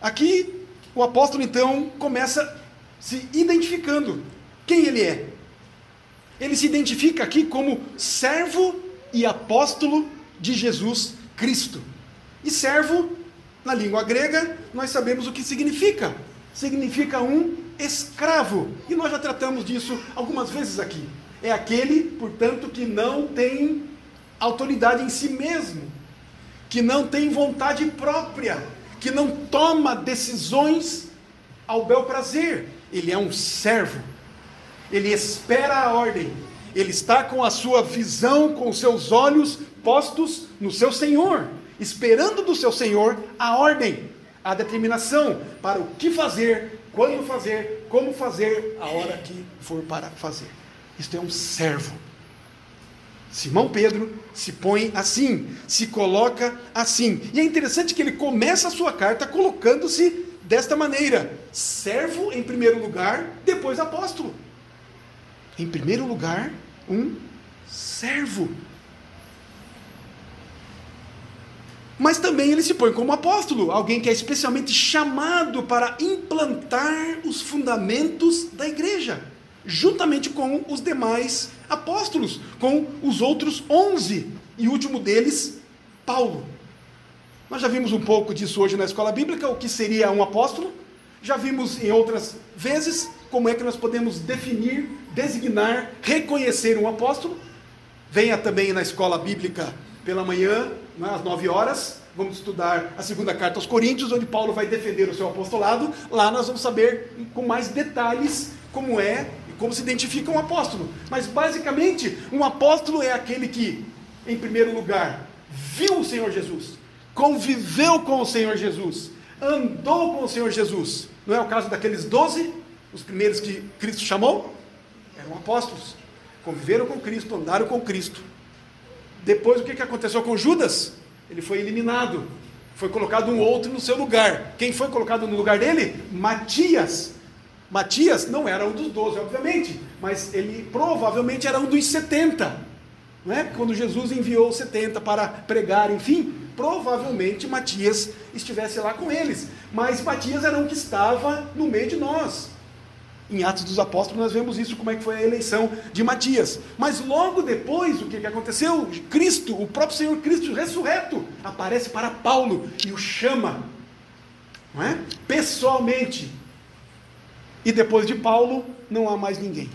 Aqui o apóstolo então começa se identificando quem ele é. Ele se identifica aqui como servo e apóstolo de Jesus Cristo. E servo, na língua grega, nós sabemos o que significa. Significa um escravo. E nós já tratamos disso algumas vezes aqui. É aquele, portanto, que não tem autoridade em si mesmo, que não tem vontade própria, que não toma decisões ao bel prazer. Ele é um servo. Ele espera a ordem. Ele está com a sua visão, com seus olhos postos no seu Senhor, esperando do seu Senhor a ordem, a determinação para o que fazer, quando fazer, como fazer, a hora que for para fazer. Isto é um servo. Simão Pedro se põe assim, se coloca assim. E é interessante que ele começa a sua carta colocando-se desta maneira: servo em primeiro lugar, depois apóstolo. Em primeiro lugar, um servo. Mas também ele se põe como apóstolo, alguém que é especialmente chamado para implantar os fundamentos da igreja, juntamente com os demais apóstolos, com os outros onze, e último deles, Paulo. Nós já vimos um pouco disso hoje na escola bíblica, o que seria um apóstolo. Já vimos em outras vezes como é que nós podemos definir, designar, reconhecer um apóstolo. Venha também na escola bíblica pela manhã, né, às nove horas. Vamos estudar a segunda carta aos Coríntios, onde Paulo vai defender o seu apostolado. Lá nós vamos saber com mais detalhes como é como se identifica um apóstolo. Mas basicamente, um apóstolo é aquele que, em primeiro lugar, viu o Senhor Jesus, conviveu com o Senhor Jesus, andou com o Senhor Jesus. Não é o caso daqueles doze, os primeiros que Cristo chamou? Eram apóstolos. Conviveram com Cristo, andaram com Cristo. Depois o que aconteceu com Judas? Ele foi eliminado. Foi colocado um outro no seu lugar. Quem foi colocado no lugar dele? Matias. Matias não era um dos doze, obviamente, mas ele provavelmente era um dos setenta. Não é? Quando Jesus enviou os setenta para pregar, enfim, provavelmente Matias estivesse lá com eles. Mas Matias era um que estava no meio de nós. Em Atos dos Apóstolos nós vemos isso, como é que foi a eleição de Matias. Mas logo depois, o que, que aconteceu? Cristo, o próprio Senhor Cristo ressurreto, aparece para Paulo e o chama, não é? pessoalmente. E depois de Paulo, não há mais ninguém.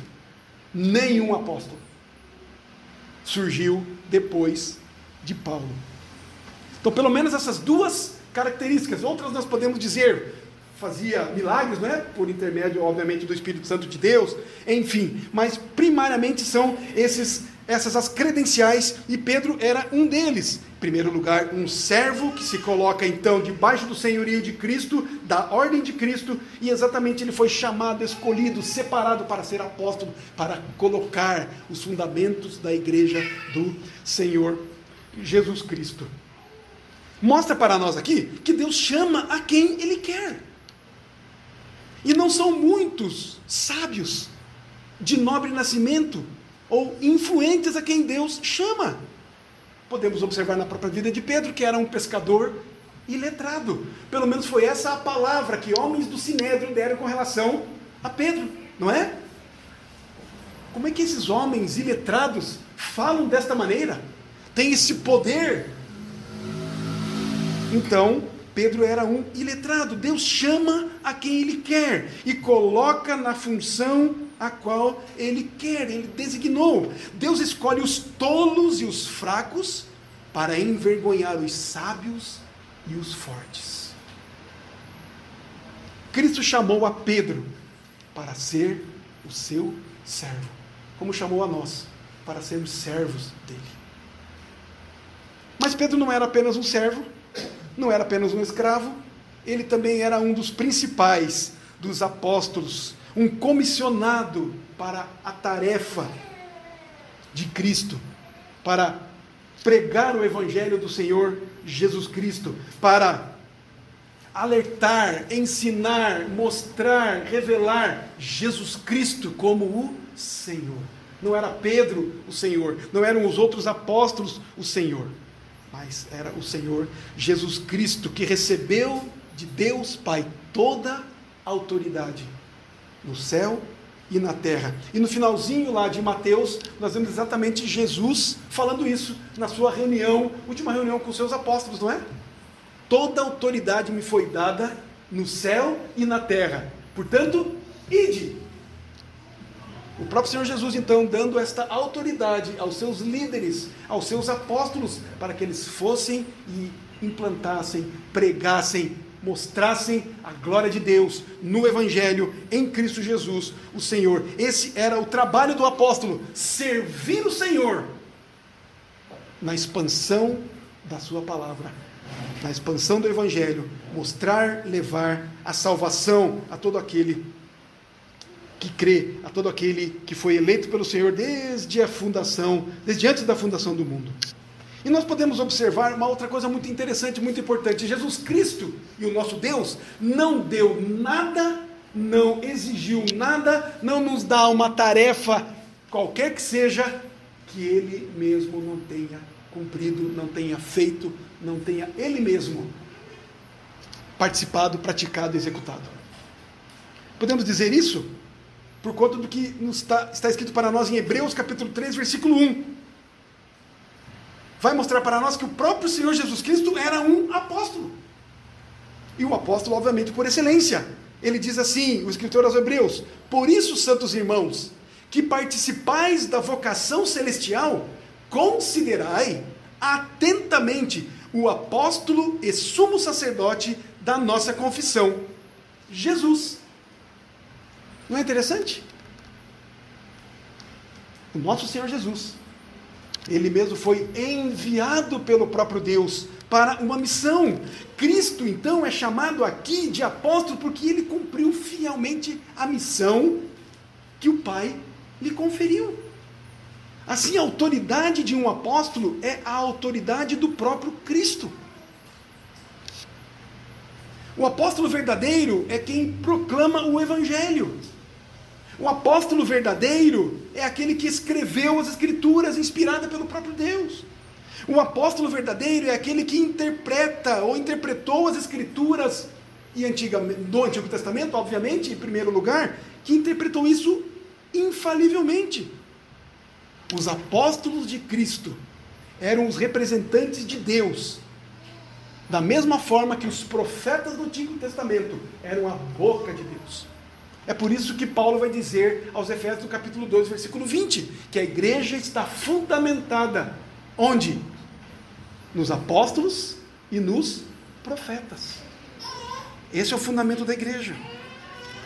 Nenhum apóstolo. Surgiu depois de Paulo. Então, pelo menos essas duas características. Outras nós podemos dizer, fazia milagres, não é? Por intermédio, obviamente, do Espírito Santo de Deus, enfim. Mas primariamente são esses, essas as credenciais e Pedro era um deles. Primeiro lugar, um servo que se coloca então debaixo do senhorio de Cristo, da ordem de Cristo, e exatamente ele foi chamado, escolhido, separado para ser apóstolo, para colocar os fundamentos da igreja do Senhor Jesus Cristo. Mostra para nós aqui que Deus chama a quem Ele quer. E não são muitos sábios de nobre nascimento ou influentes a quem Deus chama. Podemos observar na própria vida de Pedro, que era um pescador iletrado. Pelo menos foi essa a palavra que homens do Sinédrio deram com relação a Pedro, não é? Como é que esses homens iletrados falam desta maneira? Tem esse poder? Então, Pedro era um iletrado. Deus chama a quem ele quer e coloca na função a qual ele quer, ele designou. Deus escolhe os tolos e os fracos para envergonhar os sábios e os fortes. Cristo chamou a Pedro para ser o seu servo, como chamou a nós para sermos servos dele. Mas Pedro não era apenas um servo, não era apenas um escravo, ele também era um dos principais dos apóstolos, um comissionado para a tarefa de Cristo, para pregar o evangelho do Senhor Jesus Cristo, para alertar, ensinar, mostrar, revelar Jesus Cristo como o Senhor. Não era Pedro o Senhor, não eram os outros apóstolos o Senhor mas era o Senhor Jesus Cristo que recebeu de Deus Pai toda autoridade no céu e na terra. E no finalzinho lá de Mateus, nós vemos exatamente Jesus falando isso na sua reunião, última reunião com seus apóstolos, não é? Toda autoridade me foi dada no céu e na terra. Portanto, ide. O próprio Senhor Jesus, então, dando esta autoridade aos seus líderes, aos seus apóstolos, para que eles fossem e implantassem, pregassem mostrassem a glória de Deus no Evangelho, em Cristo Jesus, o Senhor. Esse era o trabalho do apóstolo, servir o Senhor na expansão da Sua palavra, na expansão do Evangelho, mostrar, levar a salvação a todo aquele que crê, a todo aquele que foi eleito pelo Senhor desde a fundação, desde antes da fundação do mundo. E nós podemos observar uma outra coisa muito interessante, muito importante. Jesus Cristo e o nosso Deus não deu nada, não exigiu nada, não nos dá uma tarefa, qualquer que seja, que ele mesmo não tenha cumprido, não tenha feito, não tenha ele mesmo participado, praticado, executado. Podemos dizer isso por conta do que está, está escrito para nós em Hebreus capítulo 3, versículo 1 vai mostrar para nós que o próprio Senhor Jesus Cristo era um apóstolo. E o apóstolo, obviamente, por excelência. Ele diz assim, o escritor aos Hebreus: Por isso, santos irmãos, que participais da vocação celestial, considerai atentamente o apóstolo e sumo sacerdote da nossa confissão, Jesus. Não é interessante? O nosso Senhor Jesus ele mesmo foi enviado pelo próprio Deus para uma missão. Cristo, então, é chamado aqui de apóstolo porque ele cumpriu fielmente a missão que o Pai lhe conferiu. Assim, a autoridade de um apóstolo é a autoridade do próprio Cristo. O apóstolo verdadeiro é quem proclama o Evangelho. O apóstolo verdadeiro é aquele que escreveu as escrituras inspirada pelo próprio Deus. O apóstolo verdadeiro é aquele que interpreta ou interpretou as escrituras e antiga, do Antigo Testamento, obviamente, em primeiro lugar, que interpretou isso infalivelmente. Os apóstolos de Cristo eram os representantes de Deus, da mesma forma que os profetas do Antigo Testamento eram a boca de Deus. É por isso que Paulo vai dizer aos Efésios, no capítulo 2, versículo 20, que a igreja está fundamentada onde? Nos apóstolos e nos profetas. Esse é o fundamento da igreja.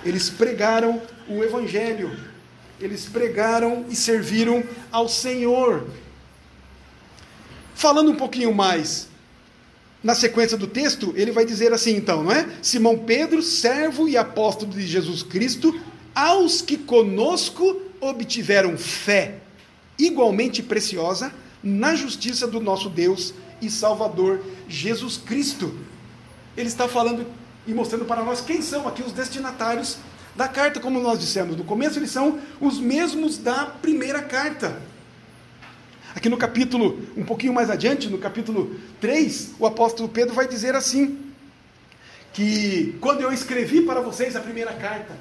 Eles pregaram o evangelho. Eles pregaram e serviram ao Senhor. Falando um pouquinho mais na sequência do texto, ele vai dizer assim, então, não é? Simão Pedro, servo e apóstolo de Jesus Cristo, aos que conosco obtiveram fé igualmente preciosa na justiça do nosso Deus e Salvador Jesus Cristo. Ele está falando e mostrando para nós quem são aqui os destinatários da carta, como nós dissemos no começo, eles são os mesmos da primeira carta. Aqui no capítulo, um pouquinho mais adiante, no capítulo 3, o apóstolo Pedro vai dizer assim: que quando eu escrevi para vocês a primeira carta,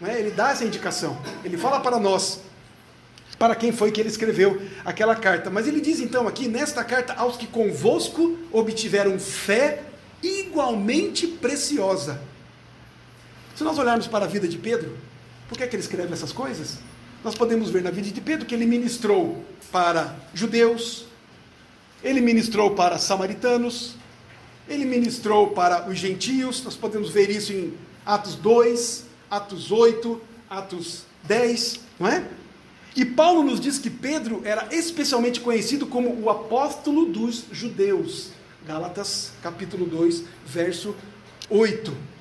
né, ele dá essa indicação, ele fala para nós, para quem foi que ele escreveu aquela carta. Mas ele diz então aqui, nesta carta, aos que convosco obtiveram fé igualmente preciosa. Se nós olharmos para a vida de Pedro, por que, é que ele escreve essas coisas? Nós podemos ver na vida de Pedro que ele ministrou para judeus, ele ministrou para samaritanos, ele ministrou para os gentios, nós podemos ver isso em Atos 2, Atos 8, Atos 10, não é? E Paulo nos diz que Pedro era especialmente conhecido como o apóstolo dos judeus. Gálatas capítulo 2, verso 8.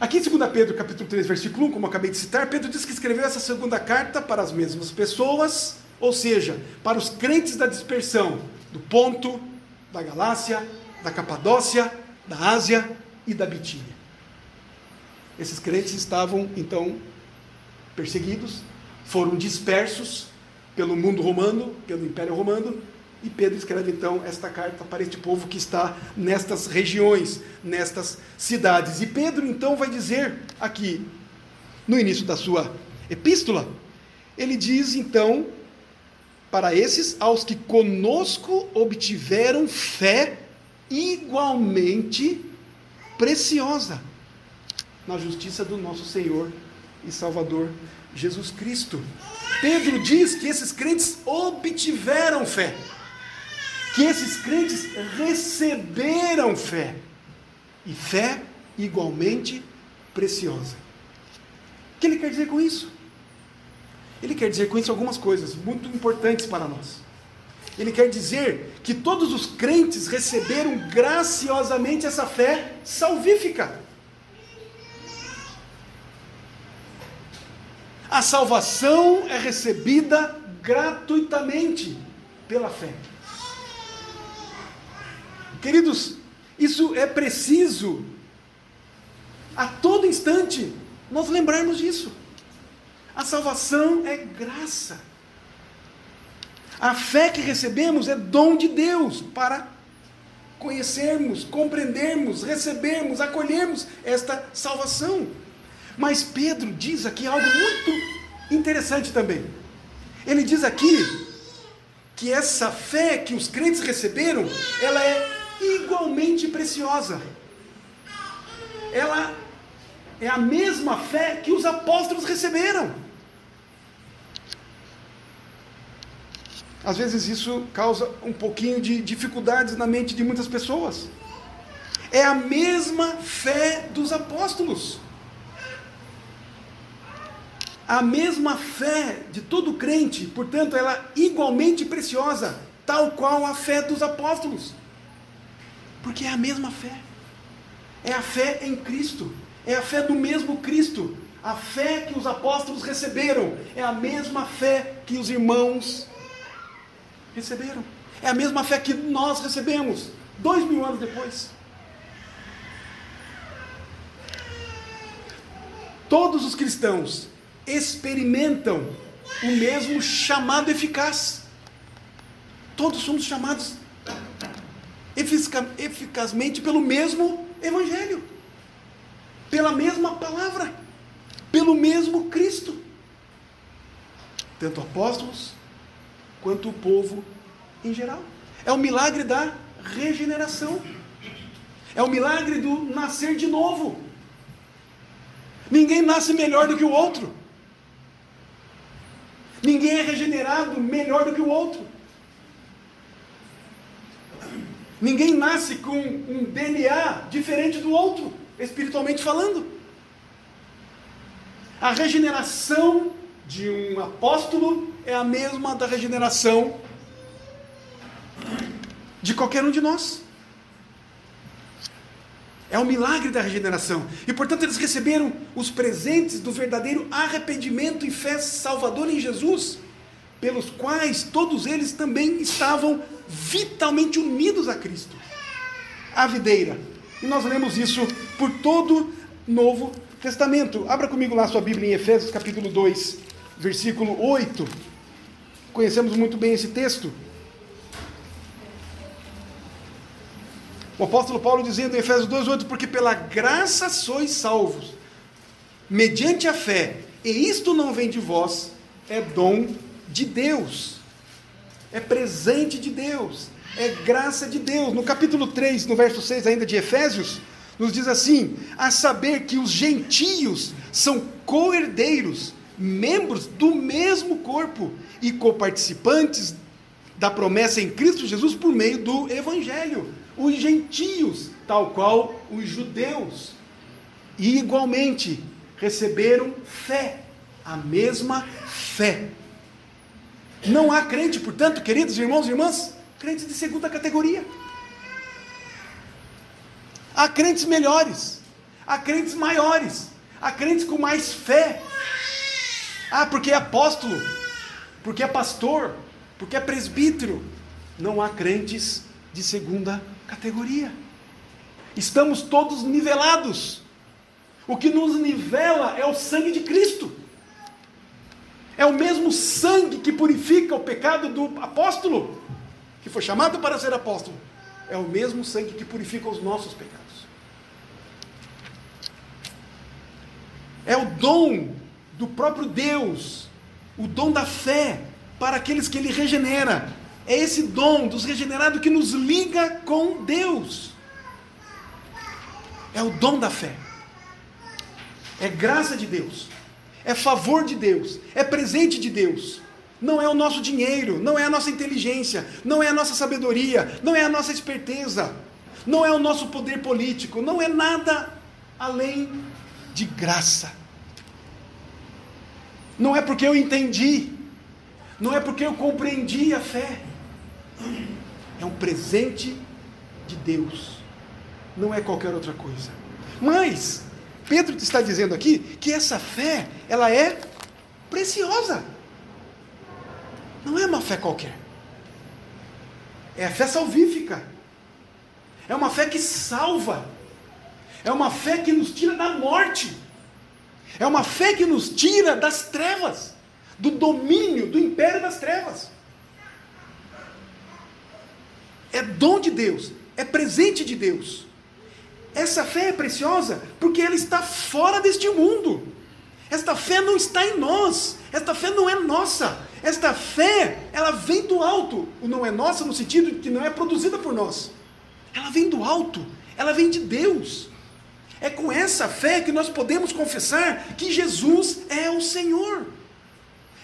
Aqui em 2 Pedro, capítulo 3, versículo 1, como acabei de citar, Pedro diz que escreveu essa segunda carta para as mesmas pessoas, ou seja, para os crentes da dispersão do Ponto, da Galácia, da Capadócia, da Ásia e da Bitínia. Esses crentes estavam, então, perseguidos, foram dispersos pelo mundo romano, pelo Império Romano, E Pedro escreve então esta carta para este povo que está nestas regiões, nestas cidades. E Pedro então vai dizer aqui, no início da sua epístola, ele diz então para esses aos que conosco obtiveram fé igualmente preciosa na justiça do nosso Senhor e Salvador Jesus Cristo. Pedro diz que esses crentes obtiveram fé que esses crentes receberam fé, e fé igualmente preciosa. O que ele quer dizer com isso? Ele quer dizer com isso algumas coisas muito importantes para nós. Ele quer dizer que todos os crentes receberam graciosamente essa fé salvífica. A salvação é recebida gratuitamente pela fé. Queridos, isso é preciso a todo instante nós lembrarmos disso. A salvação é graça. A fé que recebemos é dom de Deus para conhecermos, compreendermos, recebermos, acolhermos esta salvação. Mas Pedro diz aqui algo muito interessante também. Ele diz aqui que essa fé que os crentes receberam, ela é igualmente preciosa. Ela é a mesma fé que os apóstolos receberam. Às vezes isso causa um pouquinho de dificuldades na mente de muitas pessoas. É a mesma fé dos apóstolos. A mesma fé de todo crente, portanto, ela é igualmente preciosa, tal qual a fé dos apóstolos. Porque é a mesma fé. É a fé em Cristo. É a fé do mesmo Cristo. A fé que os apóstolos receberam é a mesma fé que os irmãos receberam. É a mesma fé que nós recebemos, dois mil anos depois. Todos os cristãos experimentam o mesmo chamado eficaz. Todos somos chamados eficazmente pelo mesmo Evangelho, pela mesma palavra, pelo mesmo Cristo. Tanto apóstolos quanto o povo em geral. É o milagre da regeneração. É o milagre do nascer de novo. Ninguém nasce melhor do que o outro. Ninguém é regenerado melhor do que o outro. Ninguém nasce com um DNA diferente do outro, espiritualmente falando. A regeneração de um apóstolo é a mesma da regeneração de qualquer um de nós. É o milagre da regeneração. E portanto eles receberam os presentes do verdadeiro arrependimento e fé salvadora em Jesus pelos quais todos eles também estavam vitalmente unidos a Cristo, a videira. E nós lemos isso por todo Novo Testamento. Abra comigo lá sua Bíblia em Efésios capítulo 2, versículo 8. Conhecemos muito bem esse texto. O apóstolo Paulo dizendo em Efésios 2:8, porque pela graça sois salvos, mediante a fé, e isto não vem de vós, é dom de Deus. É presente de Deus. É graça de Deus. No capítulo 3, no verso 6 ainda de Efésios, nos diz assim: a saber que os gentios são co-herdeiros, membros do mesmo corpo e coparticipantes da promessa em Cristo Jesus por meio do Evangelho. Os gentios, tal qual os judeus, e igualmente receberam fé, a mesma fé. Não há crente, portanto, queridos irmãos e irmãs, crentes de segunda categoria. Há crentes melhores, há crentes maiores, há crentes com mais fé. Ah, porque é apóstolo, porque é pastor, porque é presbítero. Não há crentes de segunda categoria. Estamos todos nivelados. O que nos nivela é o sangue de Cristo. É o mesmo sangue que purifica o pecado do apóstolo. que foi chamado para ser apóstolo, é o mesmo sangue que purifica os nossos pecados. É o dom do próprio Deus, o dom da fé para aqueles que ele regenera. É esse dom dos regenerados que nos liga com Deus. É o dom da fé. É graça de Deus. É favor de Deus. É presente de Deus. Não é o nosso dinheiro, não é a nossa inteligência, não é a nossa sabedoria, não é a nossa esperteza, não é o nosso poder político, não é nada além de graça. Não é porque eu entendi, não é porque eu compreendi a fé. É um presente de Deus, não é qualquer outra coisa. Mas Pedro está dizendo aqui que essa fé, ela é preciosa. Não é uma fé qualquer. É a fé salvífica. É uma fé que salva. É uma fé que nos tira da morte. É uma fé que nos tira das trevas, do domínio, do império das trevas. É dom de Deus, é presente de Deus. Essa fé é preciosa porque ela está fora deste mundo. Esta fé não está em nós. Esta fé não é nossa. Esta fé, ela vem do alto. O não é nossa no sentido de que não é produzida por nós. Ela vem do alto. Ela vem de Deus. É com essa fé que nós podemos confessar que Jesus é o Senhor.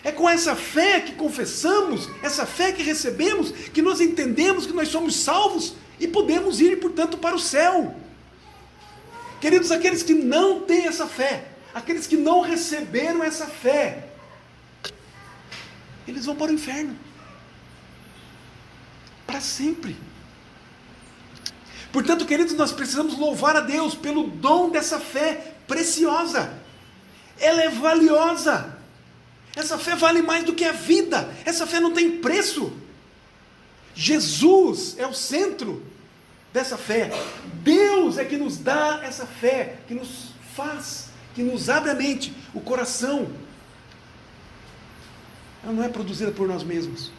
É com essa fé que confessamos, essa fé que recebemos, que nós entendemos que nós somos salvos e podemos ir, portanto, para o céu. Queridos, aqueles que não têm essa fé, aqueles que não receberam essa fé, eles vão para o inferno. Para sempre. Portanto, queridos, nós precisamos louvar a Deus pelo dom dessa fé preciosa. Ela é valiosa. Essa fé vale mais do que a vida. Essa fé não tem preço. Jesus é o centro dessa fé. Deus é que nos dá essa fé, que nos faz, que nos abre a mente, o coração. Ela não é produzida por nós mesmos.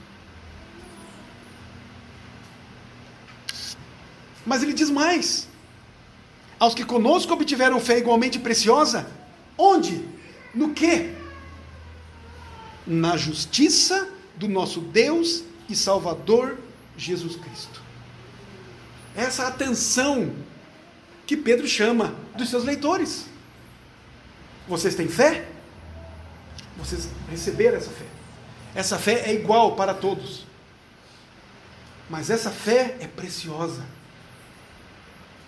Mas ele diz mais: aos que conosco obtiveram fé igualmente preciosa, onde? No que? Na justiça do nosso Deus e Salvador Jesus Cristo. Essa atenção que Pedro chama dos seus leitores. Vocês têm fé? Vocês receberam essa fé. Essa fé é igual para todos. Mas essa fé é preciosa.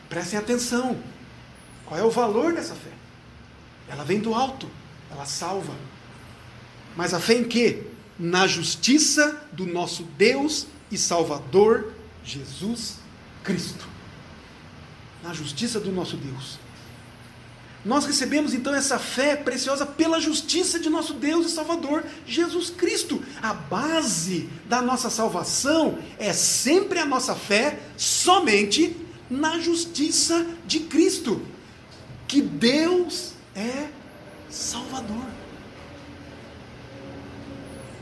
Prestem atenção. Qual é o valor dessa fé? Ela vem do alto, ela salva. Mas a fé em quê? Na justiça do nosso Deus e Salvador Jesus Cristo. Na justiça do nosso Deus. Nós recebemos então essa fé preciosa pela justiça de nosso Deus e Salvador Jesus Cristo. A base da nossa salvação é sempre a nossa fé somente na justiça de Cristo, que Deus é Salvador.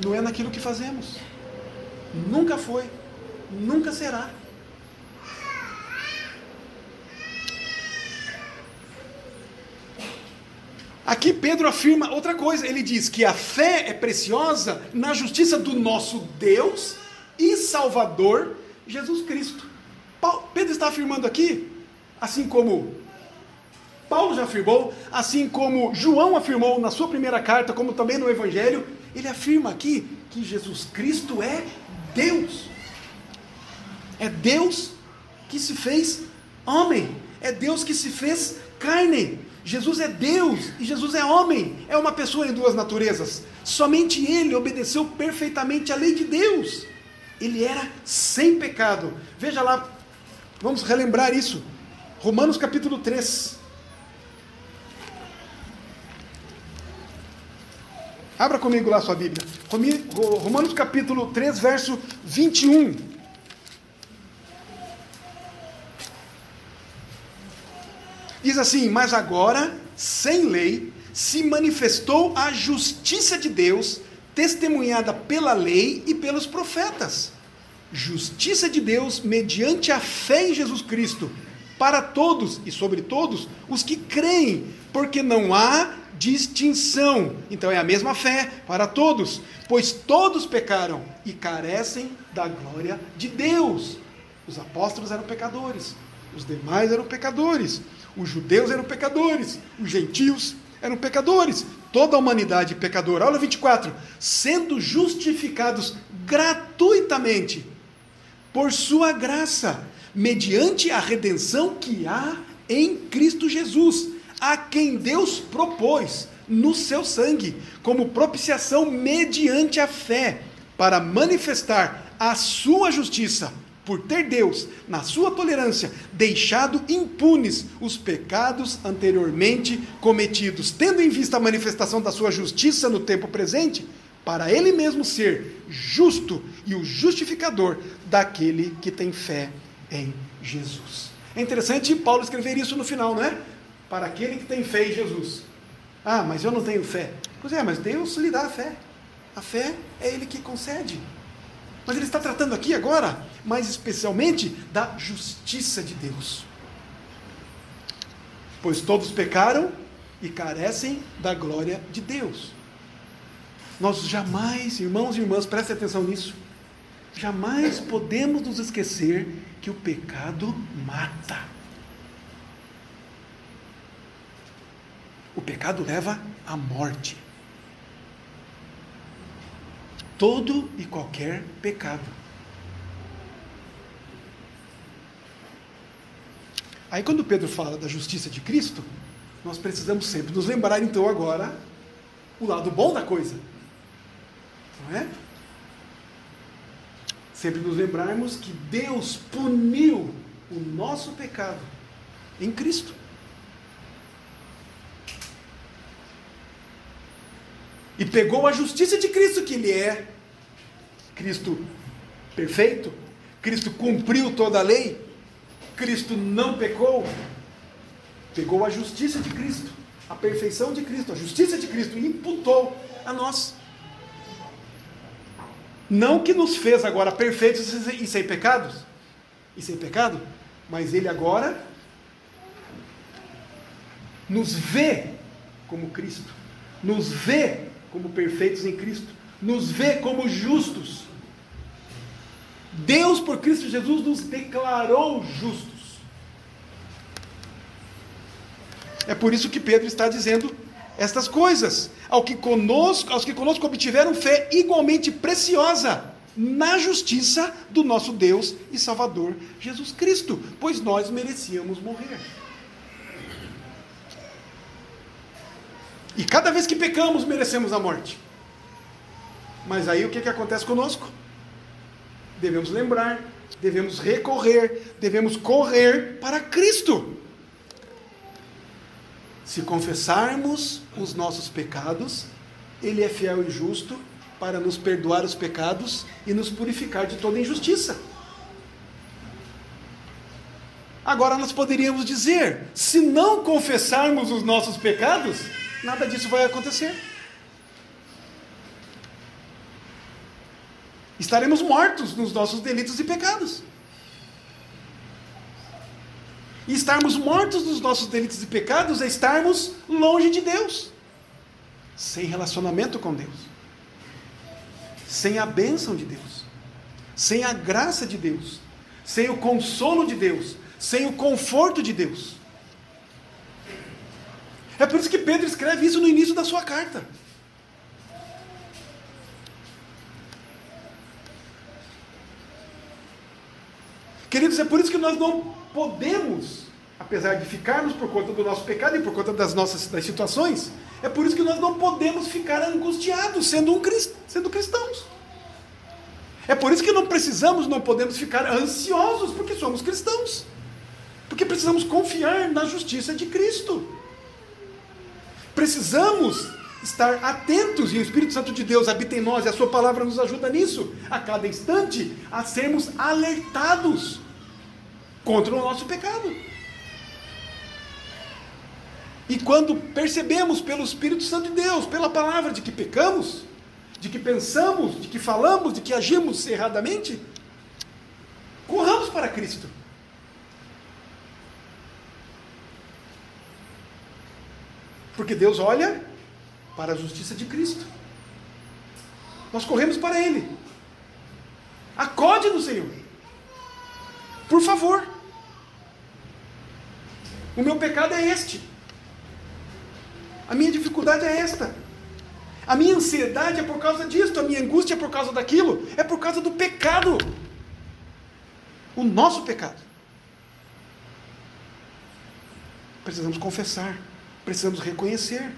Não é naquilo que fazemos. Nunca foi, nunca será. Aqui Pedro afirma outra coisa. Ele diz que a fé é preciosa na justiça do nosso Deus e Salvador Jesus Cristo. Pedro está afirmando aqui, assim como Paulo já afirmou, assim como João afirmou na sua primeira carta, como também no Evangelho, ele afirma aqui que Jesus Cristo é Deus. É Deus que se fez homem. É Deus que se fez carne. Jesus é Deus e Jesus é homem. É uma pessoa em duas naturezas. Somente ele obedeceu perfeitamente à lei de Deus. Ele era sem pecado. Veja lá Vamos relembrar isso. Romanos capítulo 3. Abra comigo lá sua Bíblia. Romanos capítulo 3, verso 21. Diz assim: Mas agora, sem lei, se manifestou a justiça de Deus, testemunhada pela lei e pelos profetas justiça de Deus mediante a fé em Jesus Cristo, para todos e sobre todos os que creem, porque não há distinção. Então é a mesma fé para todos, pois todos pecaram e carecem da glória de Deus. Os apóstolos eram pecadores, os demais eram pecadores, os judeus eram pecadores, os gentios eram pecadores, toda a humanidade pecadora. Aula 24. Sendo justificados gratuitamente por sua graça, mediante a redenção que há em Cristo Jesus, a quem Deus propôs no seu sangue, como propiciação mediante a fé, para manifestar a sua justiça por ter Deus, na sua tolerância, deixado impunes os pecados anteriormente cometidos, tendo em vista a manifestação da sua justiça no tempo presente, para ele mesmo ser justo e o justificador daquele que tem fé em Jesus. É interessante Paulo escrever isso no final, não é? Para aquele que tem fé em Jesus. Ah, mas eu não tenho fé. Pois é, mas Deus lhe dá a fé. A fé é Ele que concede. Mas ele está tratando aqui agora, mais especialmente, da justiça de Deus. Pois todos pecaram e carecem da glória de Deus. Nós jamais, irmãos e irmãs, prestem atenção nisso. Jamais podemos nos esquecer que o pecado mata. O pecado leva à morte todo e qualquer pecado. Aí, quando Pedro fala da justiça de Cristo, nós precisamos sempre nos lembrar, então, agora, o lado bom da coisa. Não é? Sempre nos lembrarmos que Deus puniu o nosso pecado em Cristo. Pegou a justiça de Cristo, que ele é Cristo perfeito, Cristo cumpriu toda a lei, Cristo não pecou, pegou a justiça de Cristo, a perfeição de Cristo, a justiça de Cristo e imputou a nós. Não que nos fez agora perfeitos e sem pecados, e sem pecado, mas ele agora nos vê como Cristo, nos vê como perfeitos em Cristo, nos vê como justos. Deus, por Cristo Jesus, nos declarou justos. É por isso que Pedro está dizendo estas coisas. Ao que conosco, aos que conosco obtiveram fé igualmente preciosa na justiça do nosso Deus e Salvador Jesus Cristo, pois nós merecíamos morrer. E cada vez que pecamos, merecemos a morte. Mas aí o que, que acontece conosco? Devemos lembrar, devemos recorrer, devemos correr para Cristo. Se confessarmos os nossos pecados, Ele é fiel e justo para nos perdoar os pecados e nos purificar de toda injustiça. Agora nós poderíamos dizer: se não confessarmos os nossos pecados, nada disso vai acontecer. Estaremos mortos nos nossos delitos e pecados. E estarmos mortos nos nossos delitos e pecados é estarmos longe de Deus, sem relacionamento com Deus, sem a bênção de Deus, sem a graça de Deus, sem o consolo de Deus, sem o conforto de Deus. É por isso que Pedro escreve isso no início da sua carta. Queridos, é por isso que nós não podemos, apesar de ficarmos por conta do nosso pecado e por conta das nossas das situações, é por isso que nós não podemos ficar angustiados sendo, um, sendo cristãos. É por isso que não precisamos, não podemos ficar ansiosos, porque somos cristãos. Porque precisamos confiar na justiça de Cristo. Precisamos estar atentos e o Espírito Santo de Deus habita em nós e a Sua palavra nos ajuda nisso, a cada instante, a sermos alertados contra o nosso pecado. E quando percebemos pelo Espírito Santo de Deus, pela palavra, de que pecamos, de que pensamos, de que falamos, de que agimos erradamente, para Cristo. Porque Deus olha para a justiça de Cristo. Nós corremos para Ele. Acode no Senhor. Por favor. O meu pecado é este. A minha dificuldade é esta. A minha ansiedade é por causa disto, a minha angústia é por causa daquilo, é por causa do pecado. O nosso pecado. Precisamos confessar, precisamos reconhecer.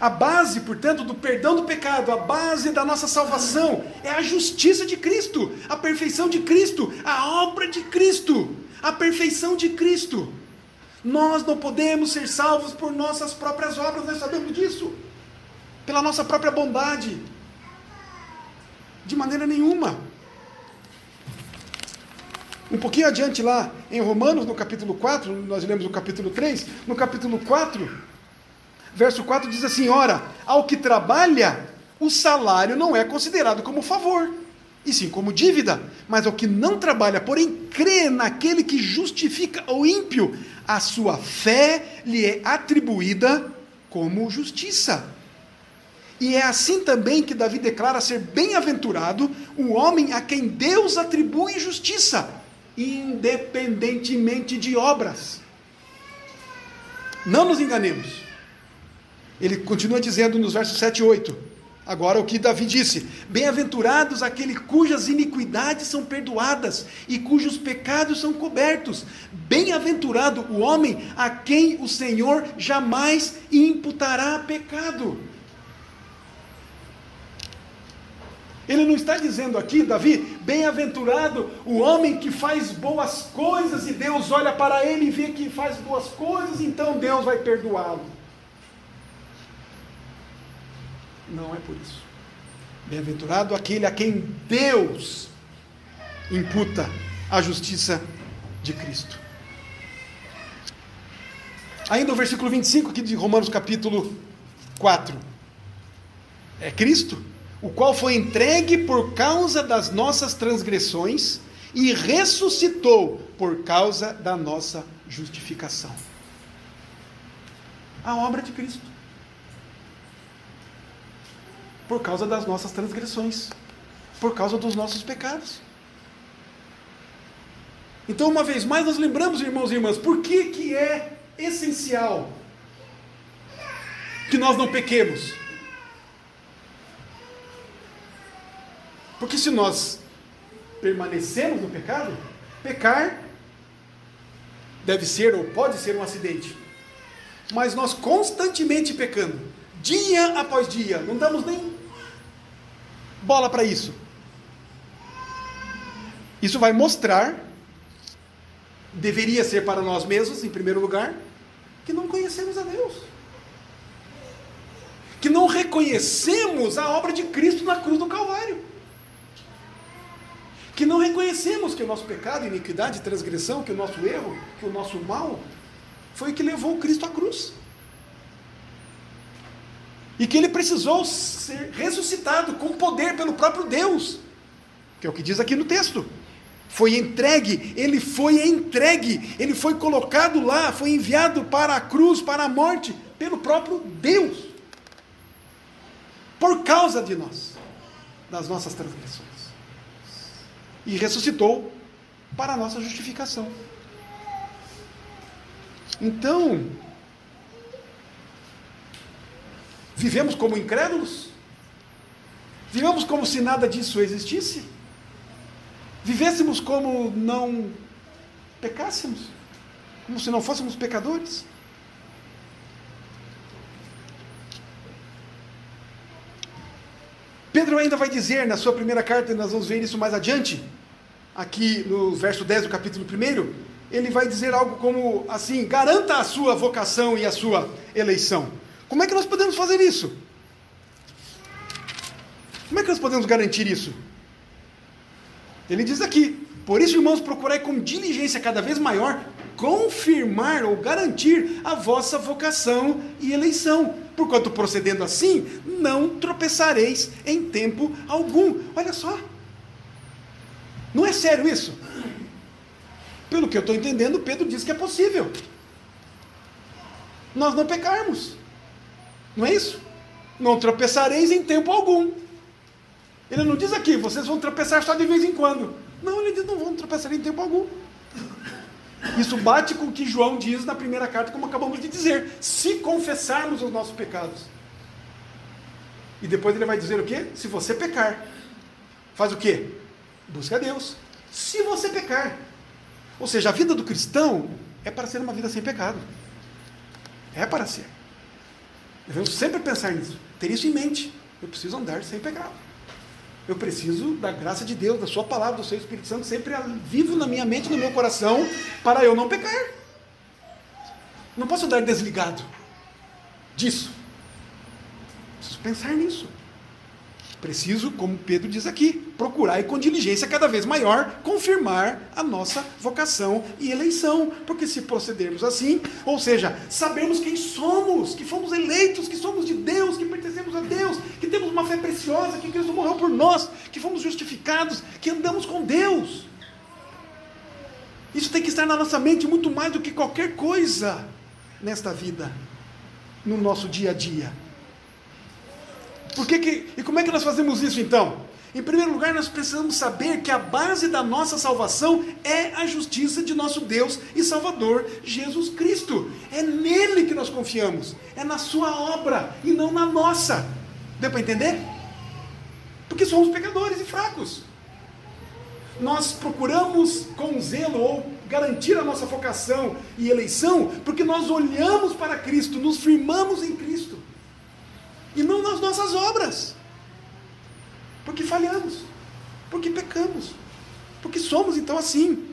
A base, portanto, do perdão do pecado, a base da nossa salvação é a justiça de Cristo, a perfeição de Cristo, a obra de Cristo, a perfeição de Cristo. Nós não podemos ser salvos por nossas próprias obras, nós sabemos disso pela nossa própria bondade. De maneira nenhuma. Um pouquinho adiante lá em Romanos, no capítulo 4, nós lemos o capítulo 3, no capítulo 4, verso 4 diz assim: Ora, ao que trabalha, o salário não é considerado como favor, e sim como dívida, mas ao que não trabalha, porém crê naquele que justifica o ímpio, a sua fé lhe é atribuída como justiça. E é assim também que Davi declara ser bem-aventurado o homem a quem Deus atribui justiça, independentemente de obras. Não nos enganemos. Ele continua dizendo nos versos 7 e 8. Agora o que Davi disse: Bem-aventurados aqueles cujas iniquidades são perdoadas e cujos pecados são cobertos. Bem-aventurado o homem a quem o Senhor jamais imputará pecado. Ele não está dizendo aqui, Davi, bem-aventurado o homem que faz boas coisas e Deus olha para ele e vê que faz boas coisas, então Deus vai perdoá-lo. Não é por isso. Bem-aventurado aquele a quem Deus imputa a justiça de Cristo. Ainda o versículo 25 aqui de Romanos capítulo 4. É Cristo o qual foi entregue por causa das nossas transgressões e ressuscitou por causa da nossa justificação. A obra de Cristo. Por causa das nossas transgressões, por causa dos nossos pecados. Então, uma vez mais, nós lembramos, irmãos e irmãs, por que, que é essencial que nós não pequemos? Porque se nós permanecemos no pecado, pecar deve ser ou pode ser um acidente. Mas nós constantemente pecando, dia após dia, não damos nem bola para isso. Isso vai mostrar, deveria ser para nós mesmos, em primeiro lugar, que não conhecemos a Deus. Que não reconhecemos a obra de Cristo na cruz do Calvário que não reconhecemos que o nosso pecado, iniquidade, transgressão, que o nosso erro, que o nosso mal, foi o que levou Cristo à cruz. E que ele precisou ser ressuscitado com poder pelo próprio Deus, que é o que diz aqui no texto. Foi entregue, ele foi entregue, ele foi colocado lá, foi enviado para a cruz, para a morte, pelo próprio Deus, por causa de nós, das nossas transgressões e ressuscitou para a nossa justificação. Então, vivemos como incrédulos? Vivemos como se nada disso existisse? Vivêssemos como não pecássemos? Como se não fôssemos pecadores? Pedro ainda vai dizer na sua primeira carta, e nós vamos ver isso mais adiante, aqui no verso 10 do capítulo 1, ele vai dizer algo como assim: garanta a sua vocação e a sua eleição. Como é que nós podemos fazer isso? Como é que nós podemos garantir isso? Ele diz aqui: por isso, irmãos, procurai com diligência cada vez maior confirmar ou garantir a vossa vocação e eleição. Porquanto procedendo assim, não tropeçareis em tempo algum. Olha só. Não é sério isso? Pelo que eu estou entendendo, Pedro diz que é possível. Nós não pecarmos. Não é isso? Não tropeçareis em tempo algum. Ele não diz aqui, vocês vão tropeçar só de vez em quando. Não, ele diz, não vão tropeçar em tempo algum. Isso bate com o que João diz na primeira carta, como acabamos de dizer. Se confessarmos os nossos pecados. E depois ele vai dizer o quê? Se você pecar, faz o quê? Busca a Deus. Se você pecar. Ou seja, a vida do cristão é para ser uma vida sem pecado. É para ser. Devemos sempre pensar nisso. Ter isso em mente. Eu preciso andar sem pecado. Eu preciso da graça de Deus, da Sua palavra, do Seu Espírito Santo, sempre vivo na minha mente, no meu coração, para eu não pecar. Não posso andar desligado disso. Preciso pensar nisso. Preciso, como Pedro diz aqui, procurar e com diligência cada vez maior confirmar a nossa vocação e eleição. Porque se procedermos assim, ou seja, sabemos quem somos, que fomos eleitos, que somos de Deus, que pertencemos a Deus, que temos uma fé preciosa, que Cristo morreu por nós, que fomos justificados, que andamos com Deus. Isso tem que estar na nossa mente muito mais do que qualquer coisa nesta vida, no nosso dia a dia. Por que que, e como é que nós fazemos isso então? Em primeiro lugar, nós precisamos saber que a base da nossa salvação é a justiça de nosso Deus e Salvador Jesus Cristo. É nele que nós confiamos, é na sua obra e não na nossa. Deu para entender? Porque somos pecadores e fracos. Nós procuramos com zelo ou garantir a nossa vocação e eleição, porque nós olhamos para Cristo, nos firmamos em Cristo e não nas nossas obras. Porque falhamos, porque pecamos, porque somos então assim,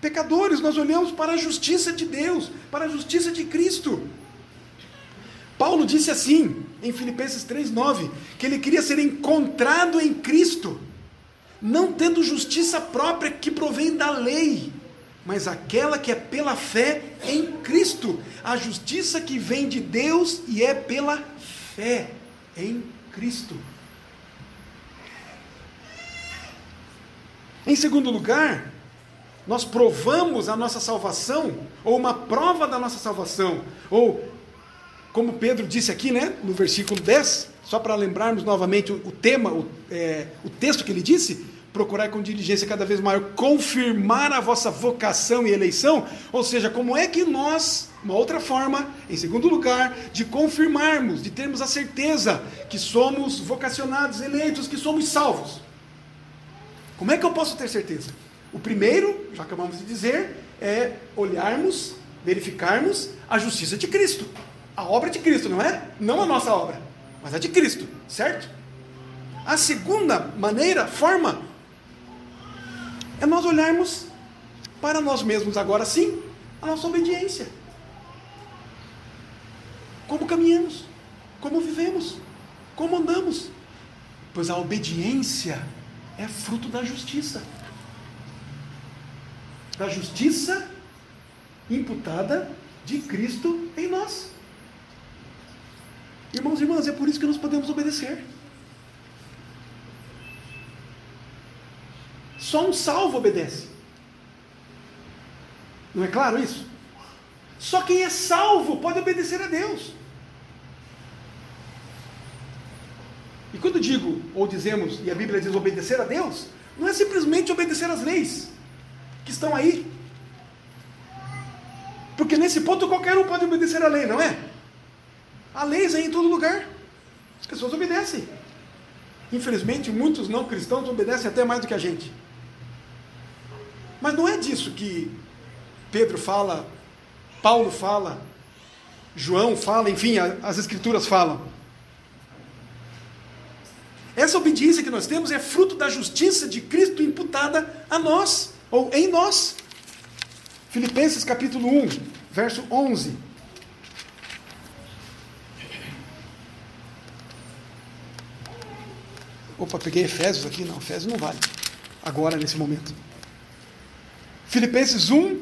pecadores, nós olhamos para a justiça de Deus, para a justiça de Cristo. Paulo disse assim, em Filipenses 3,9, que ele queria ser encontrado em Cristo, não tendo justiça própria que provém da lei, mas aquela que é pela fé em Cristo, a justiça que vem de Deus e é pela fé em Cristo. Em segundo lugar, nós provamos a nossa salvação, ou uma prova da nossa salvação, ou, como Pedro disse aqui, né, no versículo 10, só para lembrarmos novamente o, tema, o, é, o texto que ele disse, procurar com diligência cada vez maior confirmar a vossa vocação e eleição, ou seja, como é que nós, uma outra forma, em segundo lugar, de confirmarmos, de termos a certeza que somos vocacionados, eleitos, que somos salvos. Como é que eu posso ter certeza? O primeiro, já acabamos de dizer, é olharmos, verificarmos a justiça de Cristo. A obra de Cristo, não é? Não a nossa obra, mas a de Cristo, certo? A segunda maneira, forma, é nós olharmos para nós mesmos agora sim, a nossa obediência. Como caminhamos, como vivemos, como andamos. Pois a obediência é fruto da justiça. Da justiça imputada de Cristo em nós. Irmãos e irmãs, é por isso que nós podemos obedecer. Só um salvo obedece. Não é claro isso? Só quem é salvo pode obedecer a Deus. E quando digo, ou dizemos, e a Bíblia diz obedecer a Deus, não é simplesmente obedecer às leis que estão aí. Porque nesse ponto qualquer um pode obedecer à lei, não é? Há leis aí em todo lugar. As pessoas obedecem. Infelizmente, muitos não cristãos obedecem até mais do que a gente. Mas não é disso que Pedro fala, Paulo fala, João fala, enfim, as Escrituras falam. Essa obediência que nós temos é fruto da justiça de Cristo imputada a nós, ou em nós. Filipenses capítulo 1, verso 11. Opa, peguei Efésios aqui, não, Efésios não vale. Agora, nesse momento. Filipenses 1,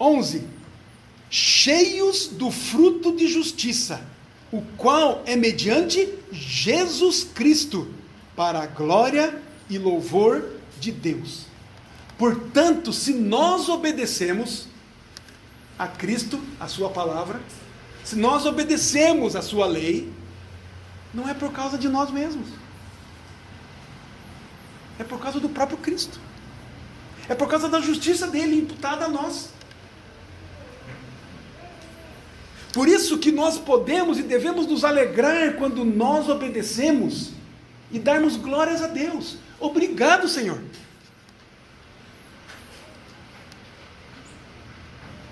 11. Cheios do fruto de justiça, o qual é mediante Jesus Cristo, para a glória e louvor de Deus. Portanto, se nós obedecemos a Cristo, a Sua palavra, se nós obedecemos a Sua lei, não é por causa de nós mesmos, é por causa do próprio Cristo, é por causa da justiça dele imputada a nós. Por isso que nós podemos e devemos nos alegrar quando nós obedecemos e darmos glórias a Deus. Obrigado, Senhor.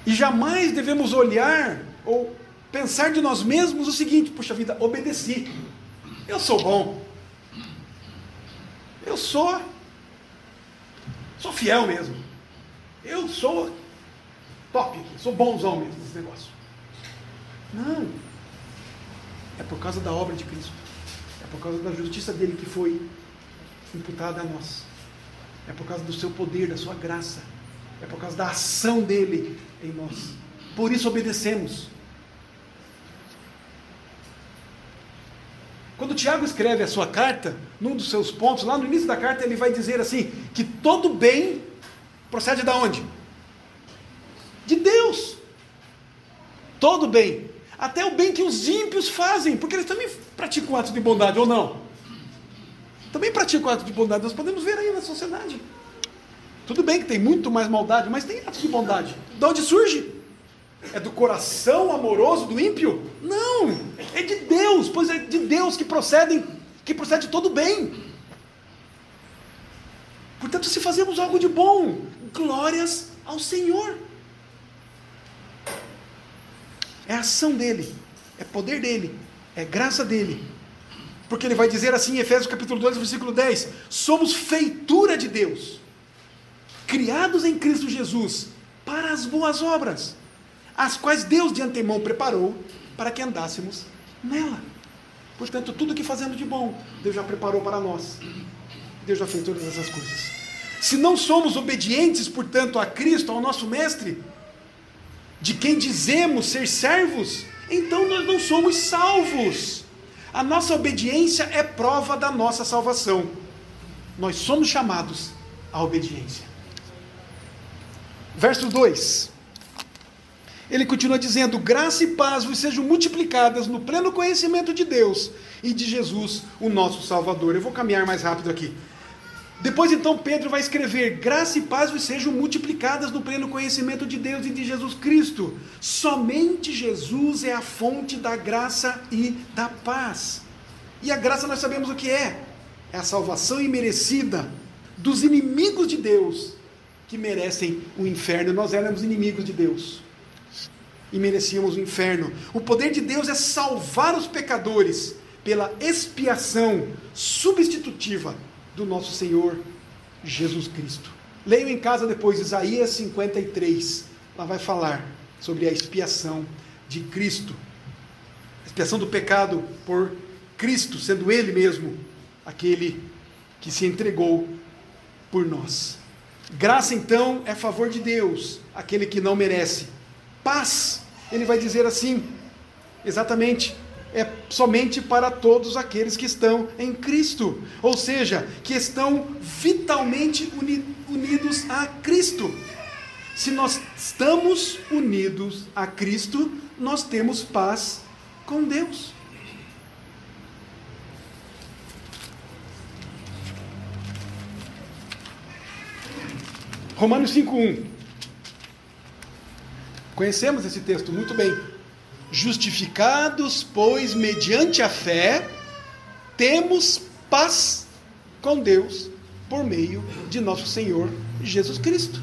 E jamais devemos olhar ou pensar de nós mesmos o seguinte: puxa vida, obedeci. Eu sou bom. Eu sou sou fiel mesmo. Eu sou top, sou bonzão mesmo nesse negócio. Não. É por causa da obra de Cristo. É por causa da justiça dele que foi imputada a nós. É por causa do seu poder, da sua graça. É por causa da ação dele em nós. Por isso obedecemos. Quando Tiago escreve a sua carta, num dos seus pontos, lá no início da carta, ele vai dizer assim: que todo bem procede da onde? De Deus. Todo bem. Até o bem que os ímpios fazem, porque eles também praticam atos de bondade, ou não? Também praticam atos de bondade, nós podemos ver aí na sociedade. Tudo bem que tem muito mais maldade, mas tem atos de bondade. De onde surge? É do coração amoroso do ímpio? Não, é de Deus, pois é de Deus que procedem, que procede todo bem. Portanto, se fazemos algo de bom, glórias ao Senhor. É ação dele, é poder dele, é graça dele. Porque ele vai dizer assim em Efésios capítulo 2, versículo 10: somos feitura de Deus criados em Cristo Jesus para as boas obras, as quais Deus de antemão preparou para que andássemos nela. Portanto, tudo que fazemos de bom, Deus já preparou para nós. Deus já fez todas essas coisas. Se não somos obedientes, portanto, a Cristo, ao nosso Mestre, de quem dizemos ser servos, então nós não somos salvos. A nossa obediência é prova da nossa salvação. Nós somos chamados à obediência. Verso 2. Ele continua dizendo: graça e paz vos sejam multiplicadas no pleno conhecimento de Deus e de Jesus, o nosso Salvador. Eu vou caminhar mais rápido aqui. Depois então Pedro vai escrever: graça e paz vos sejam multiplicadas no pleno conhecimento de Deus e de Jesus Cristo. Somente Jesus é a fonte da graça e da paz. E a graça nós sabemos o que é: é a salvação imerecida dos inimigos de Deus que merecem o inferno. Nós éramos inimigos de Deus e merecíamos o inferno. O poder de Deus é salvar os pecadores pela expiação substitutiva do nosso Senhor Jesus Cristo. Leio em casa depois Isaías 53. Lá vai falar sobre a expiação de Cristo. A expiação do pecado por Cristo, sendo Ele mesmo aquele que se entregou por nós. Graça, então, é favor de Deus, aquele que não merece. Paz, ele vai dizer assim, exatamente, é somente para todos aqueles que estão em Cristo, ou seja, que estão vitalmente uni unidos a Cristo. Se nós estamos unidos a Cristo, nós temos paz com Deus. Romanos 5:1. Conhecemos esse texto muito bem. Justificados, pois, mediante a fé, temos paz com Deus por meio de nosso Senhor Jesus Cristo.